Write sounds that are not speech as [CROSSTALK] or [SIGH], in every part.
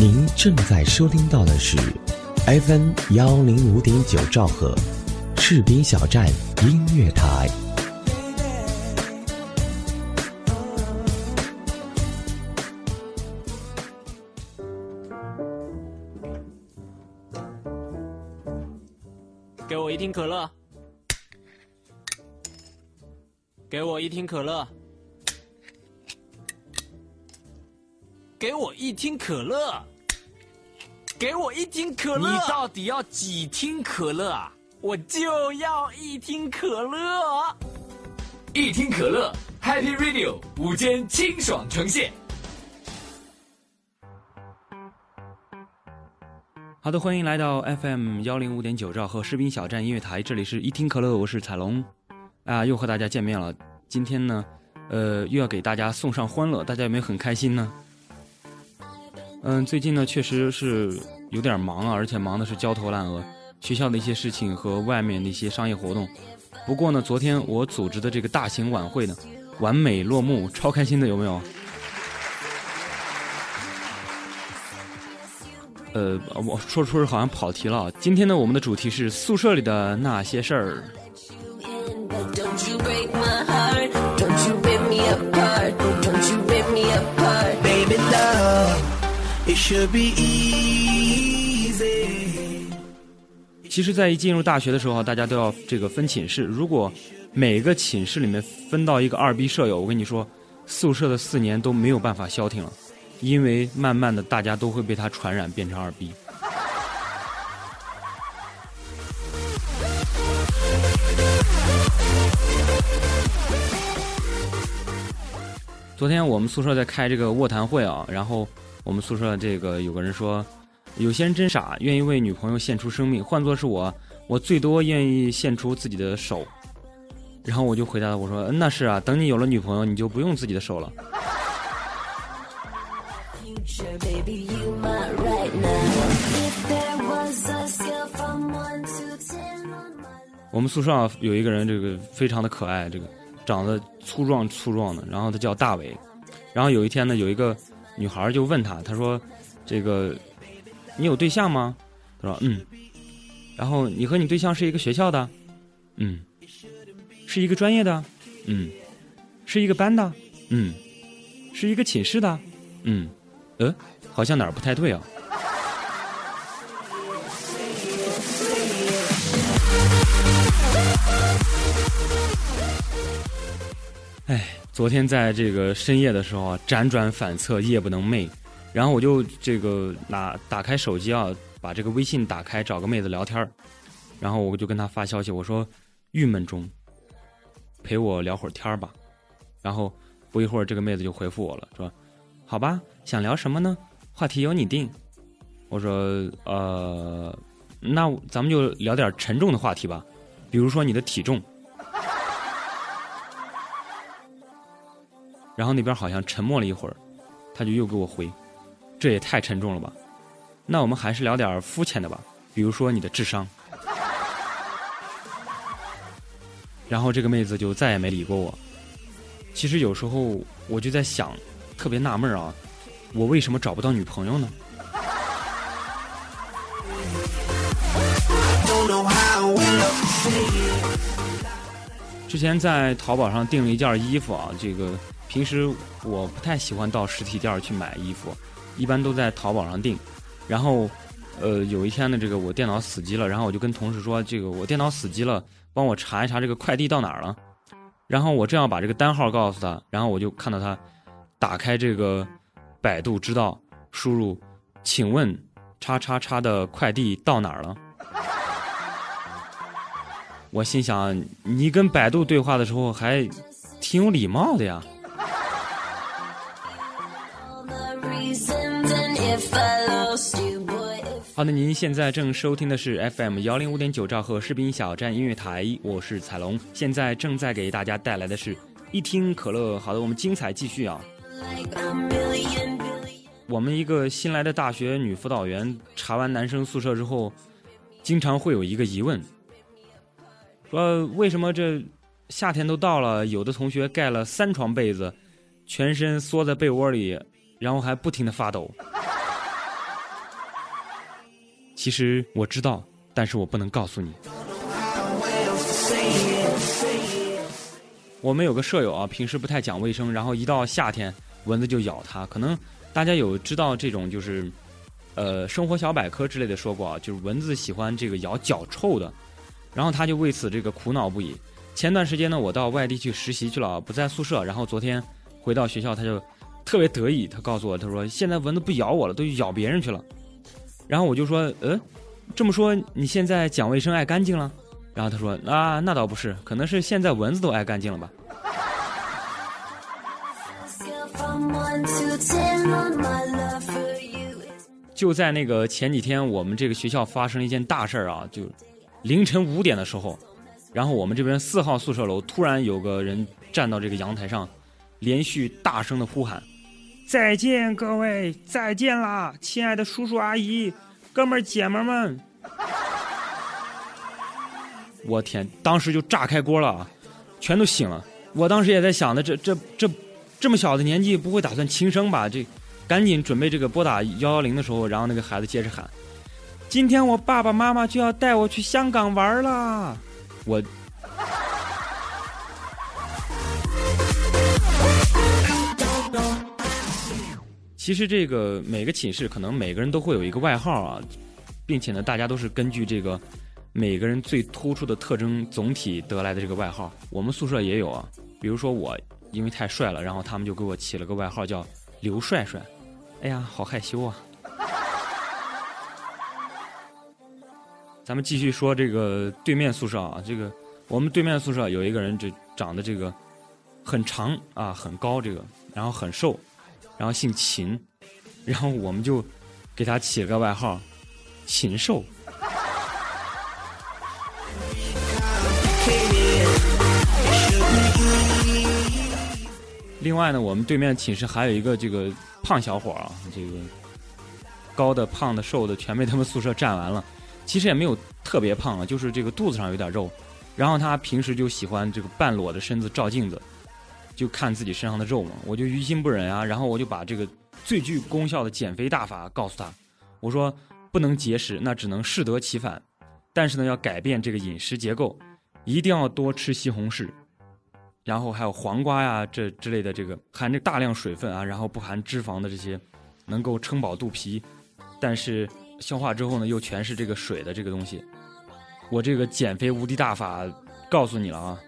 您正在收听到的是 FM 幺零五点九兆赫，士兵小站音乐台。给我一听可乐，给我一听可乐，给我一听可乐，给我一听可乐。你到底要几听可乐啊？我就要一听可乐。一听可乐，Happy Radio 午间清爽呈现。好的，欢迎来到 FM 幺零五点九兆赫士兵小站音乐台，这里是一听可乐，我是彩龙，啊，又和大家见面了。今天呢，呃，又要给大家送上欢乐，大家有没有很开心呢？嗯，最近呢，确实是有点忙啊，而且忙的是焦头烂额，学校的一些事情和外面的一些商业活动。不过呢，昨天我组织的这个大型晚会呢，完美落幕，超开心的，有没有？呃，我说说着好像跑题了。今天呢，我们的主题是宿舍里的那些事儿。Should be easy 其实，在一进入大学的时候，大家都要这个分寝室。如果每个寝室里面分到一个二逼舍友，我跟你说，宿舍的四年都没有办法消停了。因为慢慢的，大家都会被他传染，变成二逼。昨天我们宿舍在开这个卧谈会啊，然后我们宿舍这个有个人说，有些人真傻，愿意为女朋友献出生命。换作是我，我最多愿意献出自己的手。然后我就回答我说，那是啊，等你有了女朋友，你就不用自己的手了。我们宿舍有一个人，这个非常的可爱，这个长得粗壮粗壮的，然后他叫大伟。然后有一天呢，有一个女孩就问他，他说：“这个你有对象吗？”他说：“嗯。”然后你和你对象是一个学校的？嗯。是一个专业的？嗯。是一个班的？嗯。是一个寝室的？嗯。呃，好像哪儿不太对啊。昨天在这个深夜的时候啊，辗转反侧，夜不能寐。然后我就这个拿打开手机啊，把这个微信打开，找个妹子聊天儿然后我就跟她发消息，我说郁闷中，陪我聊会儿天儿吧。然后不一会儿，这个妹子就回复我了，说好吧，想聊什么呢？话题由你定。我说呃，那咱们就聊点沉重的话题吧，比如说你的体重。然后那边好像沉默了一会儿，他就又给我回，这也太沉重了吧？那我们还是聊点肤浅的吧，比如说你的智商。然后这个妹子就再也没理过我。其实有时候我就在想，特别纳闷啊，我为什么找不到女朋友呢？之前在淘宝上订了一件衣服啊，这个。平时我不太喜欢到实体店去买衣服，一般都在淘宝上订。然后，呃，有一天呢，这个我电脑死机了，然后我就跟同事说：“这个我电脑死机了，帮我查一查这个快递到哪儿了。”然后我正要把这个单号告诉他，然后我就看到他打开这个百度知道，输入“请问叉叉叉的快递到哪儿了？”我心想，你跟百度对话的时候还挺有礼貌的呀。好的，您现在正收听的是 FM 幺零五点九兆赫士兵小站音乐台，我是彩龙，现在正在给大家带来的是一听可乐。好的，我们精彩继续啊！我们一个新来的大学女辅导员查完男生宿舍之后，经常会有一个疑问，说为什么这夏天都到了，有的同学盖了三床被子，全身缩在被窝里，然后还不停的发抖。其实我知道，但是我不能告诉你。我们有个舍友啊，平时不太讲卫生，然后一到夏天，蚊子就咬他。可能大家有知道这种就是，呃，生活小百科之类的说过啊，就是蚊子喜欢这个咬脚臭的，然后他就为此这个苦恼不已。前段时间呢，我到外地去实习去了，不在宿舍，然后昨天回到学校，他就特别得意，他告诉我，他说现在蚊子不咬我了，都咬别人去了。然后我就说，呃，这么说你现在讲卫生爱干净了？然后他说：“啊，那倒不是，可能是现在蚊子都爱干净了吧。”就在那个前几天，我们这个学校发生了一件大事儿啊！就凌晨五点的时候，然后我们这边四号宿舍楼突然有个人站到这个阳台上，连续大声的呼喊：“再见，各位，再见啦，亲爱的叔叔阿姨、哥们儿姐们儿们！”我天！当时就炸开锅了啊，全都醒了。我当时也在想的，这这这这么小的年纪，不会打算轻生吧？这赶紧准备这个拨打幺幺零的时候，然后那个孩子接着喊：“今天我爸爸妈妈就要带我去香港玩了。”我其实这个每个寝室可能每个人都会有一个外号啊，并且呢，大家都是根据这个。每个人最突出的特征总体得来的这个外号，我们宿舍也有啊。比如说我，因为太帅了，然后他们就给我起了个外号叫“刘帅帅”。哎呀，好害羞啊！咱们继续说这个对面宿舍啊，这个我们对面宿舍有一个人，这长得这个很长啊，很高，这个然后很瘦，然后姓秦，[LAUGHS] 然后我们就给他起了个外号“禽兽”。另外呢，我们对面寝室还有一个这个胖小伙啊，这个高的、胖的、瘦的全被他们宿舍占完了。其实也没有特别胖啊，就是这个肚子上有点肉。然后他平时就喜欢这个半裸的身子照镜子，就看自己身上的肉嘛。我就于心不忍啊，然后我就把这个最具功效的减肥大法告诉他。我说不能节食，那只能适得其反。但是呢，要改变这个饮食结构，一定要多吃西红柿。然后还有黄瓜呀，这之类的这个含着大量水分啊，然后不含脂肪的这些，能够撑饱肚皮，但是消化之后呢，又全是这个水的这个东西。我这个减肥无敌大法告诉你了啊！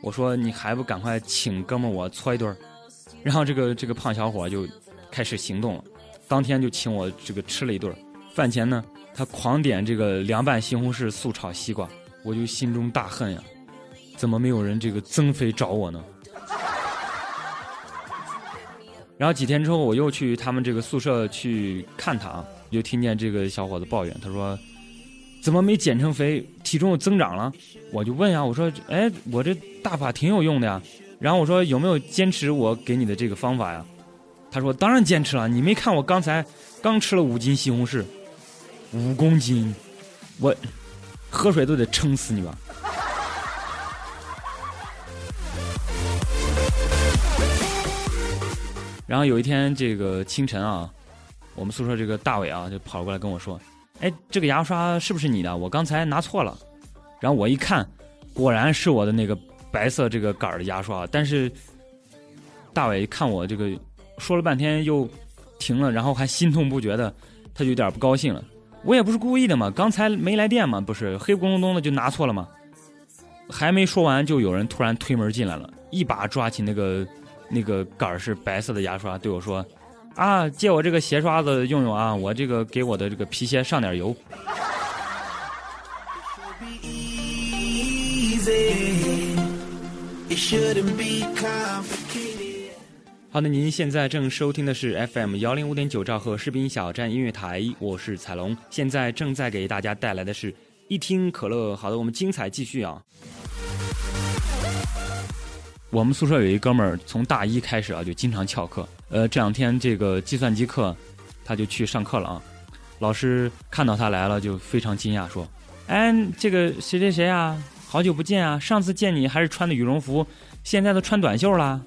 我说你还不赶快请哥们我搓一顿儿，然后这个这个胖小伙就开始行动了，当天就请我这个吃了一顿饭前呢，他狂点这个凉拌西红柿素炒西瓜，我就心中大恨呀。怎么没有人这个增肥找我呢？[LAUGHS] 然后几天之后，我又去他们这个宿舍去看他啊，就听见这个小伙子抱怨，他说：“怎么没减成肥，体重又增长了？”我就问呀，我说：“哎，我这大法挺有用的呀。”然后我说：“有没有坚持我给你的这个方法呀？”他说：“当然坚持了，你没看我刚才刚吃了五斤西红柿，五公斤，我喝水都得撑死你吧。”然后有一天，这个清晨啊，我们宿舍这个大伟啊，就跑过来跟我说：“哎，这个牙刷是不是你的？我刚才拿错了。”然后我一看，果然是我的那个白色这个杆儿的牙刷。但是大伟看我这个说了半天又停了，然后还心痛不绝的，他就有点不高兴了。我也不是故意的嘛，刚才没来电嘛，不是黑咕隆咚的就拿错了嘛。还没说完，就有人突然推门进来了，一把抓起那个。那个杆儿是白色的牙刷，对我说：“啊，借我这个鞋刷子用用啊，我这个给我的这个皮鞋上点油。”好的，您现在正收听的是 FM 幺零五点九兆赫士兵小站音乐台，我是彩龙，现在正在给大家带来的是一听可乐。好的，我们精彩继续啊。我们宿舍有一哥们儿，从大一开始啊就经常翘课。呃，这两天这个计算机课，他就去上课了啊。老师看到他来了，就非常惊讶，说：“哎，这个谁谁谁啊，好久不见啊！上次见你还是穿的羽绒服，现在都穿短袖了。”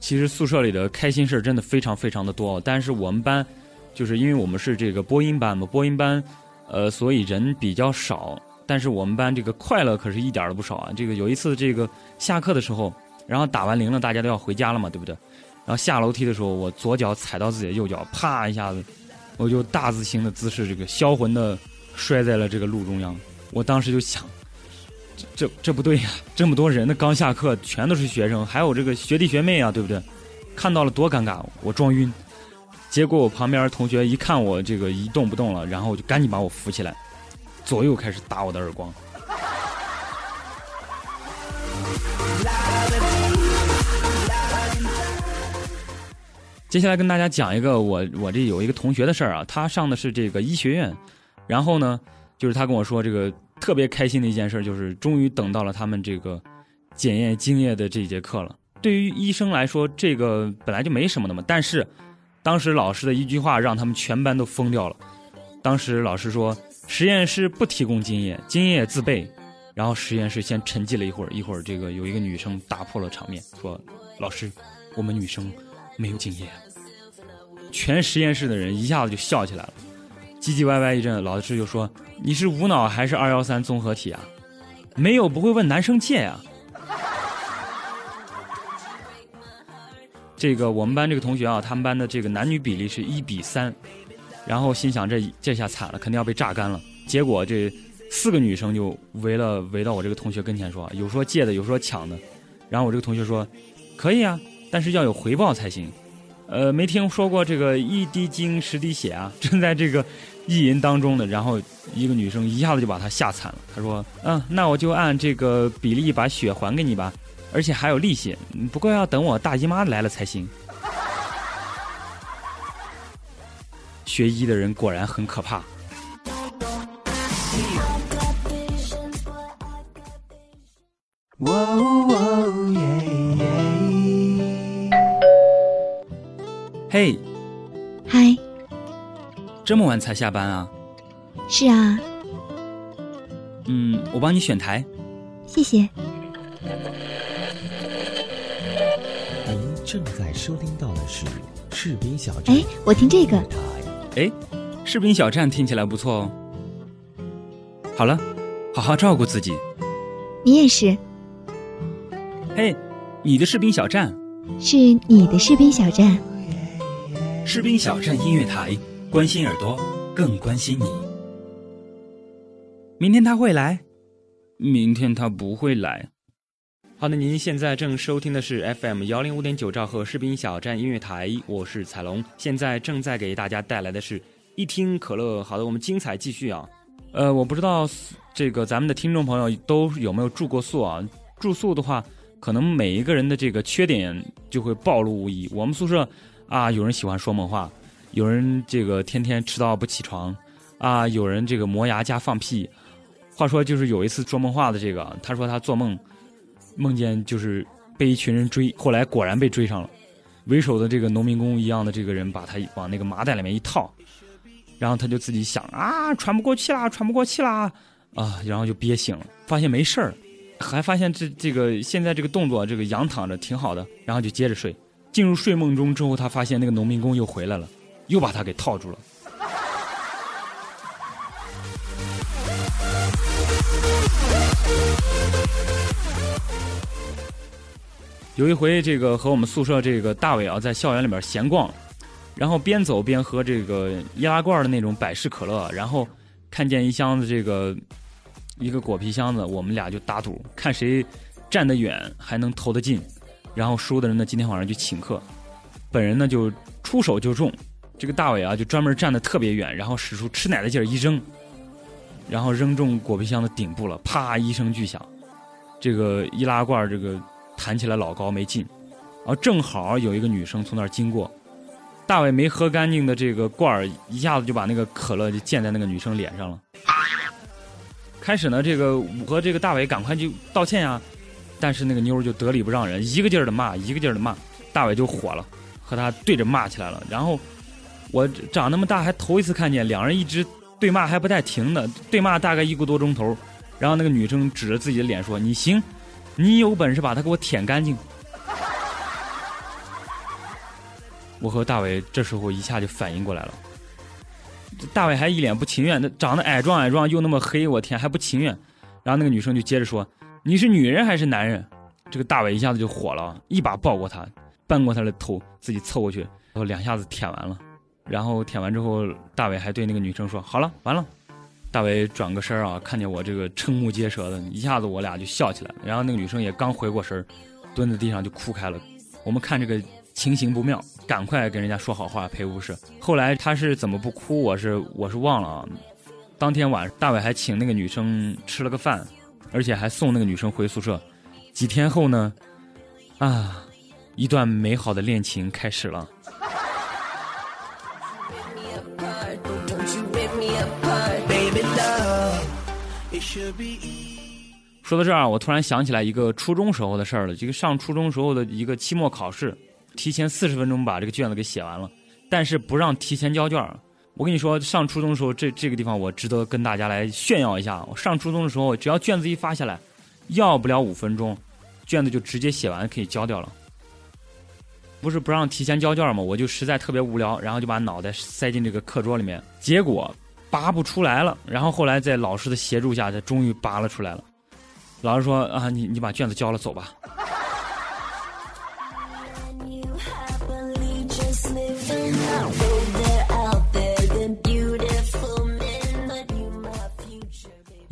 其实宿舍里的开心事真的非常非常的多，但是我们班就是因为我们是这个播音班嘛，播音班，呃，所以人比较少，但是我们班这个快乐可是一点都不少啊。这个有一次这个下课的时候，然后打完铃了，大家都要回家了嘛，对不对？然后下楼梯的时候，我左脚踩到自己的右脚，啪一下子，我就大字形的姿势，这个销魂的摔在了这个路中央。我当时就想。这这不对呀！这么多人呢，刚下课，全都是学生，还有这个学弟学妹啊，对不对？看到了多尴尬！我撞晕，结果我旁边同学一看我这个一动不动了，然后我就赶紧把我扶起来，左右开始打我的耳光。接下来跟大家讲一个我我这有一个同学的事儿啊，他上的是这个医学院，然后呢，就是他跟我说这个。特别开心的一件事就是，终于等到了他们这个检验精液的这一节课了。对于医生来说，这个本来就没什么的嘛。但是，当时老师的一句话让他们全班都疯掉了。当时老师说，实验室不提供精液，精液自备。然后实验室先沉寂了一会儿，一会儿这个有一个女生打破了场面，说：“老师，我们女生没有精液。”全实验室的人一下子就笑起来了。唧唧歪歪一阵，老师就说：“你是无脑还是二幺三综合体啊？没有不会问男生借呀。”这个我们班这个同学啊，他们班的这个男女比例是一比三，然后心想这这下惨了，肯定要被榨干了。结果这四个女生就围了围到我这个同学跟前说：“有说借的，有说抢的。”然后我这个同学说：“可以啊，但是要有回报才行。”呃，没听说过这个 [LAUGHS] 一滴精十滴血啊！正在这个意淫当中的，然后一个女生一下子就把他吓惨了。她说：“嗯，那我就按这个比例把血还给你吧，而且还有利息，不过要等我大姨妈来了才行。”学医的人果然很可怕。嘿，嗨，这么晚才下班啊？是啊。嗯，我帮你选台。谢谢。您正在收听到的是士兵小站。哎，我听这个。哎，士兵小站听起来不错哦。好了，好好照顾自己。你也是。嘿，你的士兵小站。是你的士兵小站。士兵小站音乐台，关心耳朵，更关心你。明天他会来，明天他不会来。好的，您现在正收听的是 FM 幺零五点九兆赫士兵小站音乐台，我是彩龙，现在正在给大家带来的是一听可乐。好的，我们精彩继续啊。呃，我不知道这个咱们的听众朋友都有没有住过宿啊？住宿的话，可能每一个人的这个缺点就会暴露无遗。我们宿舍。啊，有人喜欢说梦话，有人这个天天迟到不起床，啊，有人这个磨牙加放屁。话说，就是有一次说梦话的这个，他说他做梦梦见就是被一群人追，后来果然被追上了。为首的这个农民工一样的这个人把他往那个麻袋里面一套，然后他就自己想啊，喘不过气啦，喘不过气啦，啊，然后就憋醒了，发现没事儿，还发现这这个现在这个动作这个仰躺着挺好的，然后就接着睡。进入睡梦中之后，他发现那个农民工又回来了，又把他给套住了。有一回，这个和我们宿舍这个大伟啊，在校园里面闲逛，然后边走边喝这个易拉罐的那种百事可乐，然后看见一箱子这个一个果皮箱子，我们俩就打赌，看谁站得远还能投得进。然后输的人呢，今天晚上就请客，本人呢就出手就中，这个大伟啊就专门站得特别远，然后使出吃奶的劲儿一扔，然后扔中果皮箱的顶部了，啪一声巨响，这个易拉罐这个弹起来老高没进，然后正好有一个女生从那儿经过，大伟没喝干净的这个罐儿一下子就把那个可乐就溅在那个女生脸上了。开始呢，这个我和这个大伟赶快就道歉呀。但是那个妞儿就得理不让人，一个劲儿的骂，一个劲儿的骂，大伟就火了，和他对着骂起来了。然后我长那么大还头一次看见两人一直对骂还不带停的，对骂大概一个多钟头。然后那个女生指着自己的脸说：“你行，你有本事把它给我舔干净。”我和大伟这时候一下就反应过来了。大伟还一脸不情愿，那长得矮壮矮壮又那么黑，我天还不情愿。然后那个女生就接着说：“你是女人还是男人？”这个大伟一下子就火了，一把抱过她，扳过她的头，自己凑过去，然后两下子舔完了。然后舔完之后，大伟还对那个女生说：“好了，完了。”大伟转个身啊，看见我这个瞠目结舌的，一下子我俩就笑起来了。然后那个女生也刚回过神蹲在地上就哭开了。我们看这个情形不妙，赶快跟人家说好话赔不是。后来他是怎么不哭，我是我是忘了啊。当天晚上，大伟还请那个女生吃了个饭，而且还送那个女生回宿舍。几天后呢，啊，一段美好的恋情开始了。说到这儿，我突然想起来一个初中时候的事儿了。这个上初中时候的一个期末考试，提前四十分钟把这个卷子给写完了，但是不让提前交卷。我跟你说，上初中的时候，这这个地方我值得跟大家来炫耀一下。我上初中的时候，只要卷子一发下来，要不了五分钟，卷子就直接写完可以交掉了。不是不让提前交卷吗？我就实在特别无聊，然后就把脑袋塞进这个课桌里面，结果拔不出来了。然后后来在老师的协助下，才终于拔了出来了。老师说：“啊，你你把卷子交了，走吧。”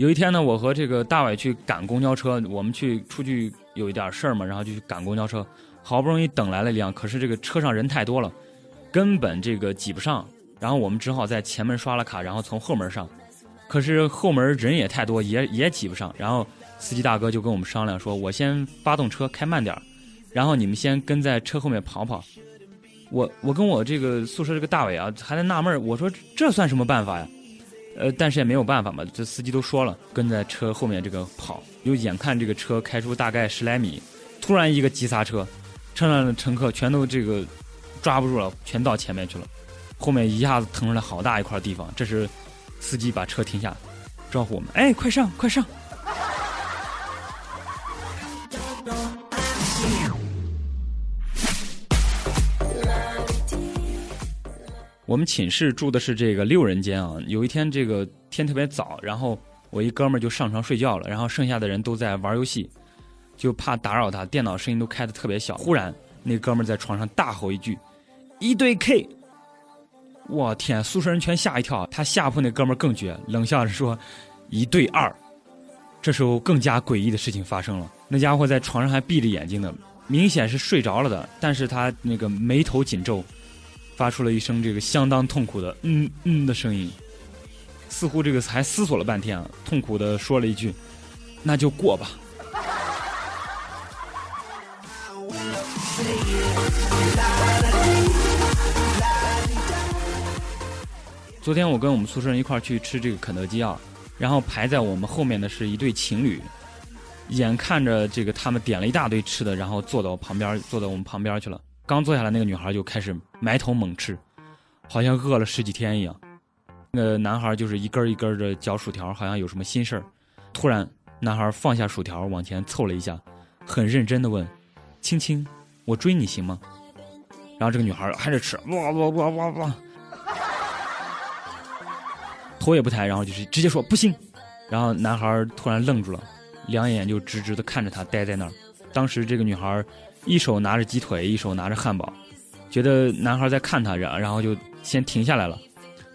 有一天呢，我和这个大伟去赶公交车，我们去出去有一点事儿嘛，然后就去赶公交车。好不容易等来了一辆，可是这个车上人太多了，根本这个挤不上。然后我们只好在前门刷了卡，然后从后门上。可是后门人也太多，也 [LAUGHS] 也挤不上。然后司机大哥就跟我们商量说：“我先发动车开慢点儿然后你们先跟在车后面跑跑。”我我跟我这个宿舍这个大伟啊，还在纳闷我说这算什么办法呀？呃，但是也没有办法嘛，这司机都说了，跟在车后面这个跑。又眼看这个车开出大概十来米，突然一个急刹车。车上的乘客全都这个抓不住了，全到前面去了。后面一下子腾出来好大一块地方。这时，司机把车停下，招呼我们：“哎，快上，快上！”我们寝室住的是这个六人间啊。有一天这个天特别早，然后我一哥们儿就上床睡觉了，然后剩下的人都在玩游戏。就怕打扰他，电脑声音都开的特别小。忽然，那哥们在床上大吼一句：“一对 K！” 我天，宿舍人全吓一跳。他下铺那哥们更绝，冷笑着说：“一对二。”这时候更加诡异的事情发生了，那家伙在床上还闭着眼睛呢，明显是睡着了的，但是他那个眉头紧皱，发出了一声这个相当痛苦的“嗯嗯”的声音，似乎这个还思索了半天啊，痛苦的说了一句：“那就过吧。”昨天我跟我们宿舍人一块去吃这个肯德基啊，然后排在我们后面的是一对情侣，眼看着这个他们点了一大堆吃的，然后坐到我旁边，坐到我们旁边去了。刚坐下来，那个女孩就开始埋头猛吃，好像饿了十几天一样。那个男孩就是一根一根的嚼薯条，好像有什么心事儿。突然，男孩放下薯条，往前凑了一下，很认真的问：“青青，我追你行吗？”然后这个女孩还是吃，哇哇哇哇哇。头也不抬，然后就是直接说不行。然后男孩突然愣住了，两眼就直直的看着他，呆在那儿。当时这个女孩一手拿着鸡腿，一手拿着汉堡，觉得男孩在看他，然然后就先停下来了，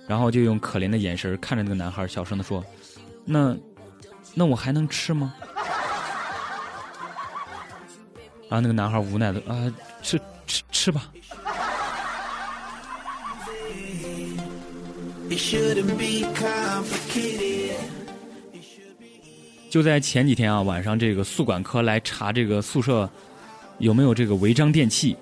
然后就用可怜的眼神看着那个男孩，小声的说：“那，那我还能吃吗？” [LAUGHS] 然后那个男孩无奈的啊，吃吃吃吧。就在前几天啊，晚上这个宿管科来查这个宿舍有没有这个违章电器，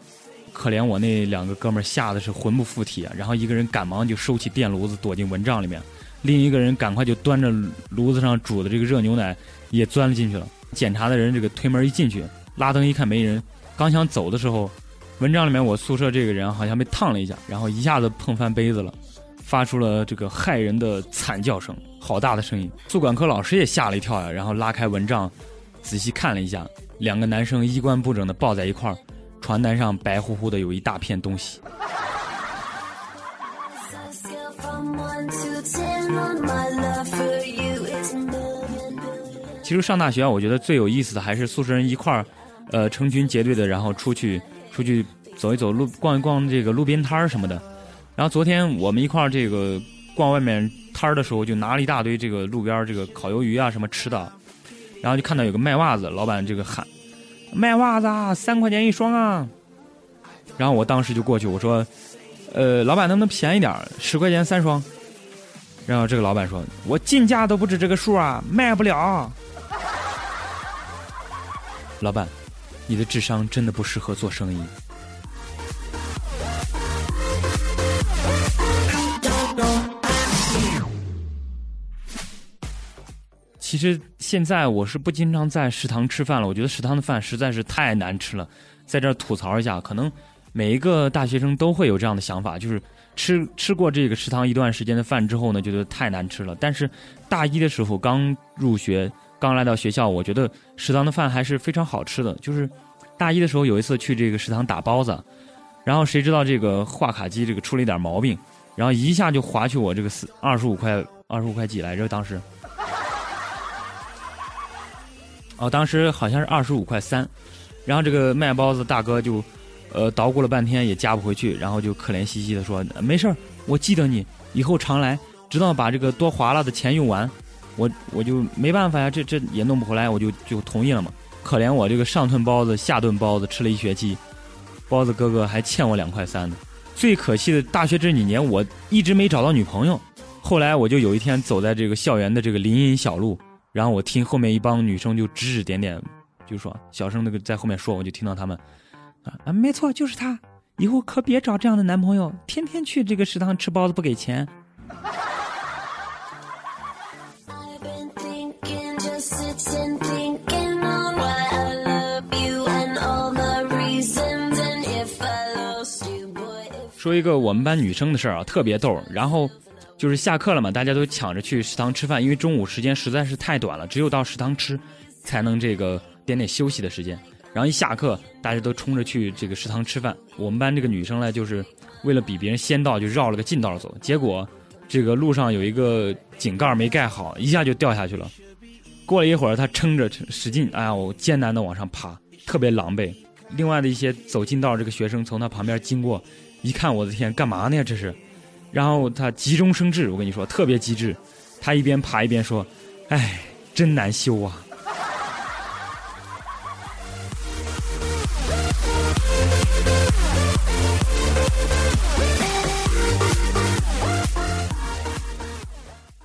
可怜我那两个哥们儿吓得是魂不附体啊！然后一个人赶忙就收起电炉子躲进蚊帐里面，另一个人赶快就端着炉子上煮的这个热牛奶也钻了进去了。检查的人这个推门一进去，拉灯一看没人，刚想走的时候，蚊帐里面我宿舍这个人好像被烫了一下，然后一下子碰翻杯子了。发出了这个骇人的惨叫声，好大的声音！宿管科老师也吓了一跳呀，然后拉开蚊帐，仔细看了一下，两个男生衣冠不整的抱在一块儿，传单上白乎乎的有一大片东西。其实上大学，我觉得最有意思的还是宿舍人一块儿，呃，成群结队的，然后出去出去走一走路，逛一逛这个路边摊儿什么的。然后昨天我们一块儿这个逛外面摊儿的时候，就拿了一大堆这个路边这个烤鱿鱼啊什么吃的，然后就看到有个卖袜子，老板这个喊卖袜子啊，三块钱一双啊。然后我当时就过去我说，呃，老板能不能便宜点，十块钱三双？然后这个老板说：“我进价都不止这个数啊，卖不了。”老板，你的智商真的不适合做生意。其实现在我是不经常在食堂吃饭了，我觉得食堂的饭实在是太难吃了。在这儿吐槽一下，可能每一个大学生都会有这样的想法，就是吃吃过这个食堂一段时间的饭之后呢，觉得太难吃了。但是大一的时候刚入学，刚来到学校，我觉得食堂的饭还是非常好吃的。就是大一的时候有一次去这个食堂打包子，然后谁知道这个话卡机这个出了一点毛病，然后一下就划去我这个四二十五块二十五块几来着，当时。哦，当时好像是二十五块三，然后这个卖包子大哥就，呃，捣鼓了半天也加不回去，然后就可怜兮兮的说：“没事儿，我记得你，以后常来，直到把这个多划拉的钱用完。”我我就没办法呀，这这也弄不回来，我就就同意了嘛。可怜我这个上顿包子下顿包子吃了一学期，包子哥哥还欠我两块三呢。最可惜的大学这几年，我一直没找到女朋友。后来我就有一天走在这个校园的这个林荫小路。然后我听后面一帮女生就指指点点，就说小声那个在后面说，我就听到他们，啊啊，没错，就是他，以后可别找这样的男朋友，天天去这个食堂吃包子不给钱。说一个我们班女生的事儿啊，特别逗，然后。就是下课了嘛，大家都抢着去食堂吃饭，因为中午时间实在是太短了，只有到食堂吃，才能这个点点休息的时间。然后一下课，大家都冲着去这个食堂吃饭。我们班这个女生呢，就是为了比别人先到，就绕了个近道走。结果这个路上有一个井盖没盖好，一下就掉下去了。过了一会儿，她撑着使劲，哎呀，我艰难的往上爬，特别狼狈。另外的一些走近道这个学生从她旁边经过，一看，我的天，干嘛呢？这是。然后他急中生智，我跟你说特别机智，他一边爬一边说：“哎，真难修啊。”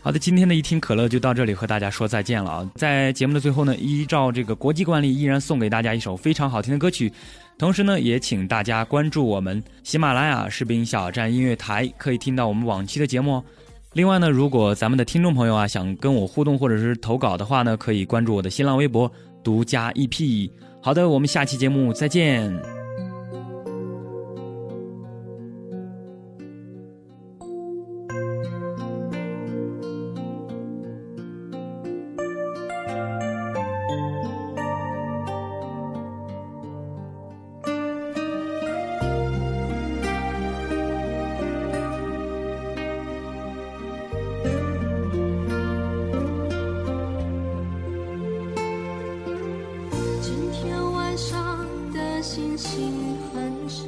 好的，今天的一听可乐就到这里，和大家说再见了啊！在节目的最后呢，依照这个国际惯例，依然送给大家一首非常好听的歌曲。同时呢，也请大家关注我们喜马拉雅视频小站音乐台，可以听到我们往期的节目哦。另外呢，如果咱们的听众朋友啊想跟我互动或者是投稿的话呢，可以关注我的新浪微博独家 EP。好的，我们下期节目再见。星星很少，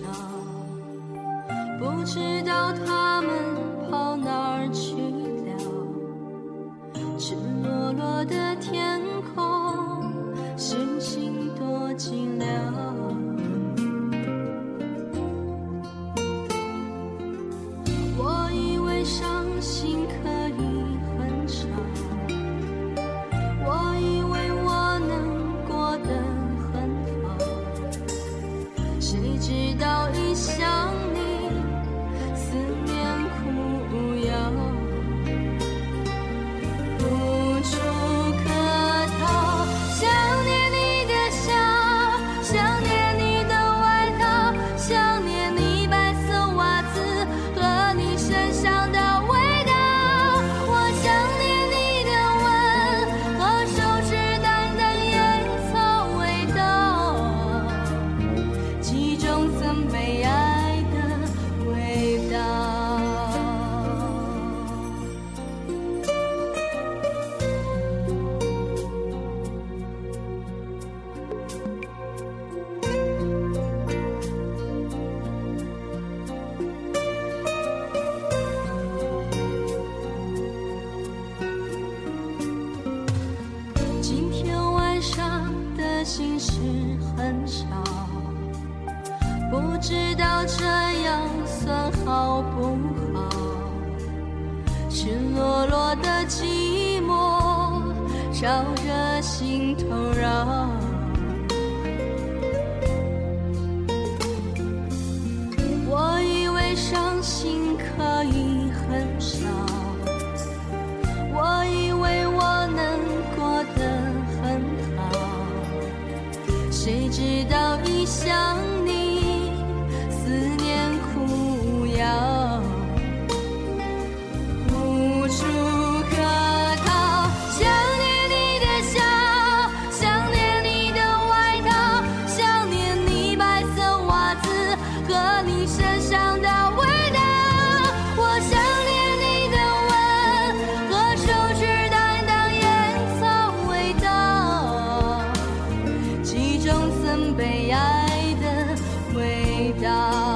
不知道他们。照着心头绕。down.